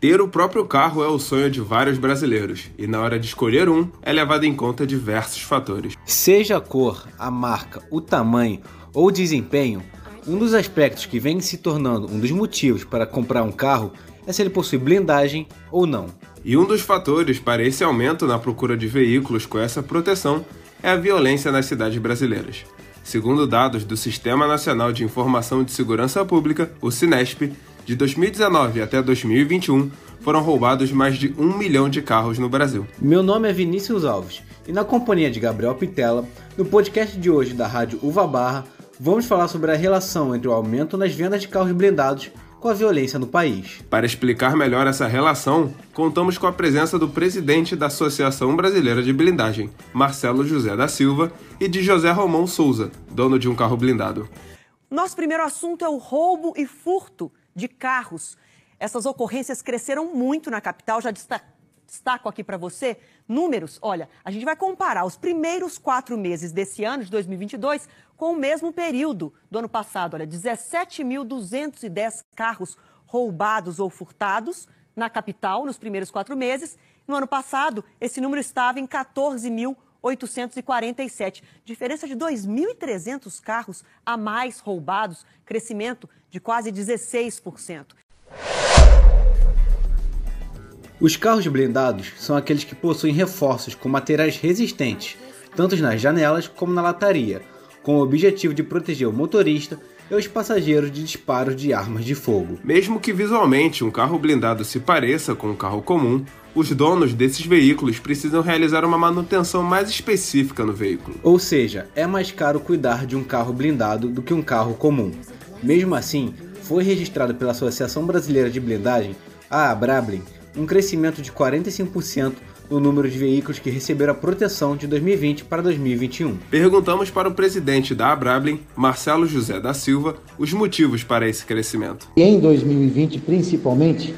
Ter o próprio carro é o sonho de vários brasileiros, e na hora de escolher um, é levado em conta diversos fatores. Seja a cor, a marca, o tamanho ou o desempenho, um dos aspectos que vem se tornando um dos motivos para comprar um carro é se ele possui blindagem ou não. E um dos fatores para esse aumento na procura de veículos com essa proteção é a violência nas cidades brasileiras. Segundo dados do Sistema Nacional de Informação de Segurança Pública, o Sinesp, de 2019 até 2021, foram roubados mais de um milhão de carros no Brasil. Meu nome é Vinícius Alves e, na companhia de Gabriel Pitela, no podcast de hoje da Rádio Uva Barra, vamos falar sobre a relação entre o aumento nas vendas de carros blindados com a violência no país. Para explicar melhor essa relação, contamos com a presença do presidente da Associação Brasileira de Blindagem, Marcelo José da Silva, e de José Romão Souza, dono de um carro blindado. Nosso primeiro assunto é o roubo e furto de carros. Essas ocorrências cresceram muito na capital, já destaco aqui para você números. Olha, a gente vai comparar os primeiros quatro meses desse ano, de 2022, com o mesmo período do ano passado. Olha, 17.210 carros roubados ou furtados na capital nos primeiros quatro meses. No ano passado, esse número estava em 14.847. Diferença de 2.300 carros a mais roubados, crescimento de quase 16%. Os carros blindados são aqueles que possuem reforços com materiais resistentes, tanto nas janelas como na lataria, com o objetivo de proteger o motorista e os passageiros de disparos de armas de fogo. Mesmo que visualmente um carro blindado se pareça com um carro comum, os donos desses veículos precisam realizar uma manutenção mais específica no veículo. Ou seja, é mais caro cuidar de um carro blindado do que um carro comum. Mesmo assim, foi registrado pela Associação Brasileira de Blindagem, a Abrablin, um crescimento de 45% no número de veículos que receberam a proteção de 2020 para 2021. Perguntamos para o presidente da Abrablin, Marcelo José da Silva, os motivos para esse crescimento. E em 2020, principalmente,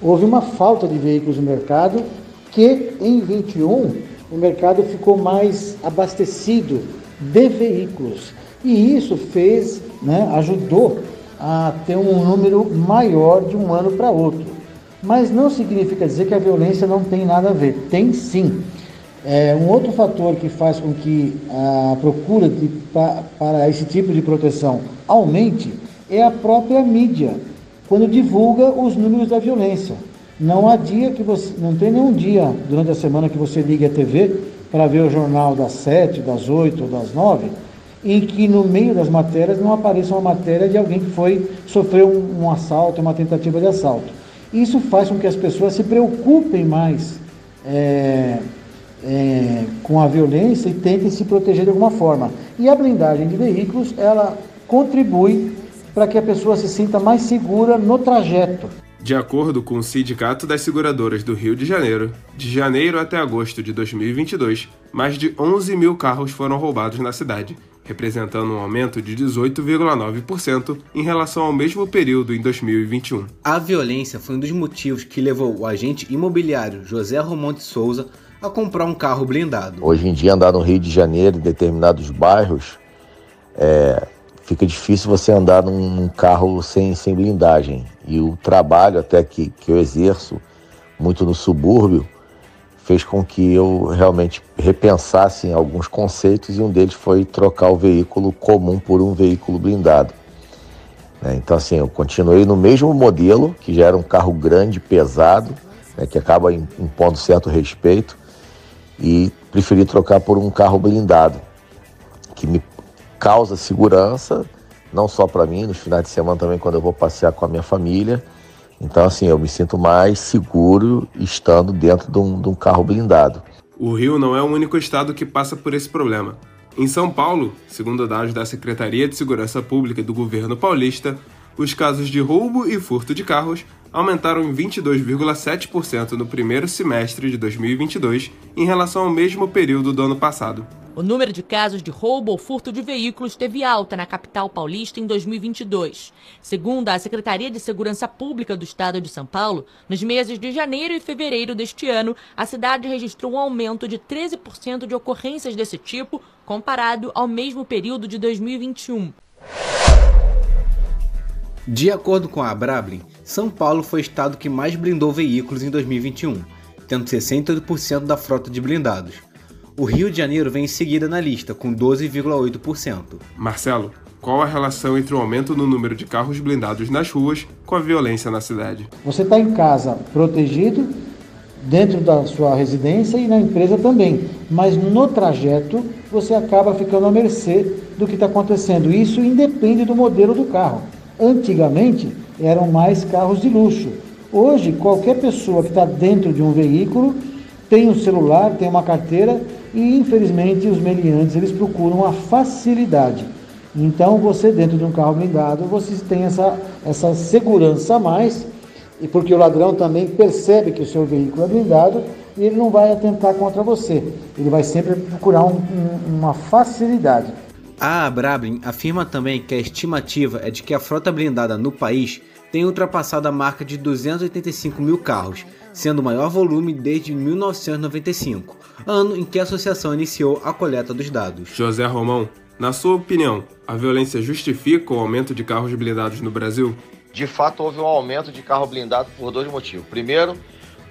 houve uma falta de veículos no mercado que em 21 o mercado ficou mais abastecido de veículos. E isso fez, né, ajudou a ter um número maior de um ano para outro. Mas não significa dizer que a violência não tem nada a ver. Tem sim. É, um outro fator que faz com que a procura de, pa, para esse tipo de proteção aumente é a própria mídia, quando divulga os números da violência. Não há dia que você. Não tem nenhum dia durante a semana que você ligue a TV para ver o jornal das 7, das 8 ou das 9, em que no meio das matérias não apareça uma matéria de alguém que foi sofreu um, um assalto, uma tentativa de assalto. Isso faz com que as pessoas se preocupem mais é, é, com a violência e tentem se proteger de alguma forma. E a blindagem de veículos, ela contribui para que a pessoa se sinta mais segura no trajeto. De acordo com o Sindicato das Seguradoras do Rio de Janeiro, de janeiro até agosto de 2022, mais de 11 mil carros foram roubados na cidade, representando um aumento de 18,9% em relação ao mesmo período em 2021. A violência foi um dos motivos que levou o agente imobiliário José Romão de Souza a comprar um carro blindado. Hoje em dia, andar no Rio de Janeiro, em determinados bairros, é, fica difícil você andar num, num, carro sem, sem blindagem. E o trabalho até que, que eu exerço, muito no subúrbio, fez com que eu realmente repensasse em alguns conceitos e um deles foi trocar o veículo comum por um veículo blindado. Né? Então, assim, eu continuei no mesmo modelo, que já era um carro grande, pesado, né, que acaba impondo certo respeito, e preferi trocar por um carro blindado, que me causa segurança, não só para mim, nos finais de semana também, quando eu vou passear com a minha família então, assim, eu me sinto mais seguro estando dentro de um, de um carro blindado. O Rio não é o único estado que passa por esse problema. Em São Paulo, segundo dados da Secretaria de Segurança Pública do governo paulista, os casos de roubo e furto de carros aumentaram em 22,7% no primeiro semestre de 2022 em relação ao mesmo período do ano passado. O número de casos de roubo ou furto de veículos teve alta na capital paulista em 2022. Segundo a Secretaria de Segurança Pública do Estado de São Paulo, nos meses de janeiro e fevereiro deste ano, a cidade registrou um aumento de 13% de ocorrências desse tipo, comparado ao mesmo período de 2021. De acordo com a Abrablin, São Paulo foi o estado que mais blindou veículos em 2021, tendo 68% da frota de blindados. O Rio de Janeiro vem em seguida na lista, com 12,8%. Marcelo, qual a relação entre o aumento no número de carros blindados nas ruas com a violência na cidade? Você está em casa protegido, dentro da sua residência e na empresa também, mas no trajeto você acaba ficando à mercê do que está acontecendo. Isso independe do modelo do carro. Antigamente eram mais carros de luxo. Hoje, qualquer pessoa que está dentro de um veículo tem um celular, tem uma carteira e, infelizmente, os meliantes eles procuram a facilidade. Então, você dentro de um carro blindado, você tem essa, essa segurança a mais, e porque o ladrão também percebe que o seu veículo é blindado e ele não vai atentar contra você. Ele vai sempre procurar um, um, uma facilidade. A Abrablin afirma também que a estimativa é de que a frota blindada no país tem ultrapassado a marca de 285 mil carros, sendo o maior volume desde 1995, ano em que a associação iniciou a coleta dos dados. José Romão, na sua opinião, a violência justifica o aumento de carros blindados no Brasil? De fato, houve um aumento de carro blindado por dois motivos. Primeiro,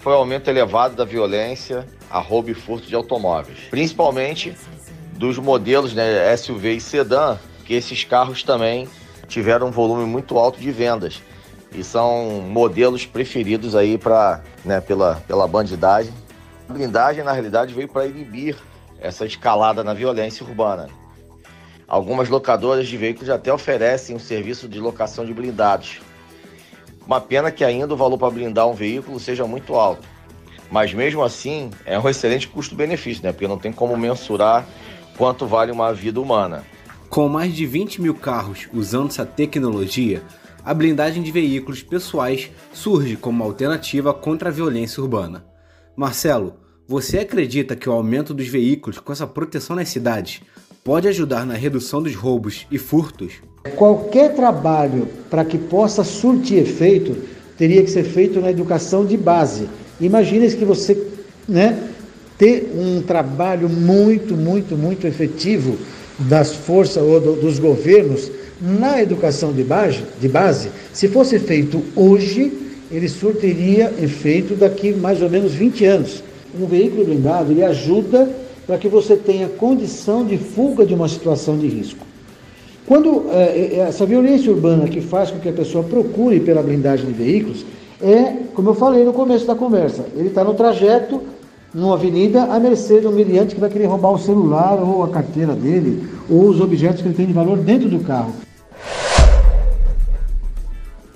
foi o aumento elevado da violência a roubo e furto de automóveis, principalmente dos modelos né, SUV e sedã, que esses carros também tiveram um volume muito alto de vendas e são modelos preferidos aí para né, pela, pela bandidagem. A blindagem, na realidade, veio para inibir essa escalada na violência urbana. Algumas locadoras de veículos até oferecem um serviço de locação de blindados. Uma pena que ainda o valor para blindar um veículo seja muito alto. Mas mesmo assim, é um excelente custo-benefício, né? Porque não tem como mensurar quanto vale uma vida humana. Com mais de 20 mil carros usando essa tecnologia, a blindagem de veículos pessoais surge como alternativa contra a violência urbana. Marcelo, você acredita que o aumento dos veículos com essa proteção nas cidades pode ajudar na redução dos roubos e furtos? Qualquer trabalho para que possa surtir efeito teria que ser feito na educação de base. Imagina que você né, ter um trabalho muito, muito, muito efetivo das forças ou do, dos governos na educação de base, de base, se fosse feito hoje, ele surtiria efeito daqui mais ou menos 20 anos. Um veículo blindado ele ajuda para que você tenha condição de fuga de uma situação de risco. Quando é, essa violência urbana que faz com que a pessoa procure pela blindagem de veículos é, como eu falei no começo da conversa, ele está no trajeto, numa avenida à mercê de um miliante que vai querer roubar o celular ou a carteira dele, ou os objetos que ele tem de valor dentro do carro.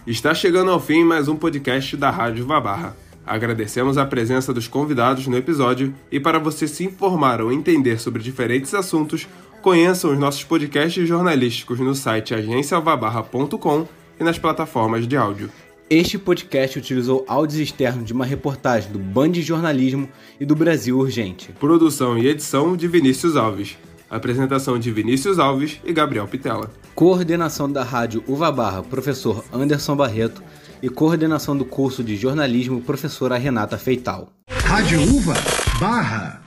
Está chegando ao fim mais um podcast da Rádio Vabarra. Agradecemos a presença dos convidados no episódio e para você se informar ou entender sobre diferentes assuntos, conheçam os nossos podcasts jornalísticos no site agenciavabarra.com e nas plataformas de áudio. Este podcast utilizou áudios externos de uma reportagem do Band de Jornalismo e do Brasil Urgente. Produção e edição de Vinícius Alves. Apresentação de Vinícius Alves e Gabriel Pitela. Coordenação da Rádio Uva Barra, professor Anderson Barreto. E coordenação do curso de jornalismo, professora Renata Feital. Rádio Uva Barra.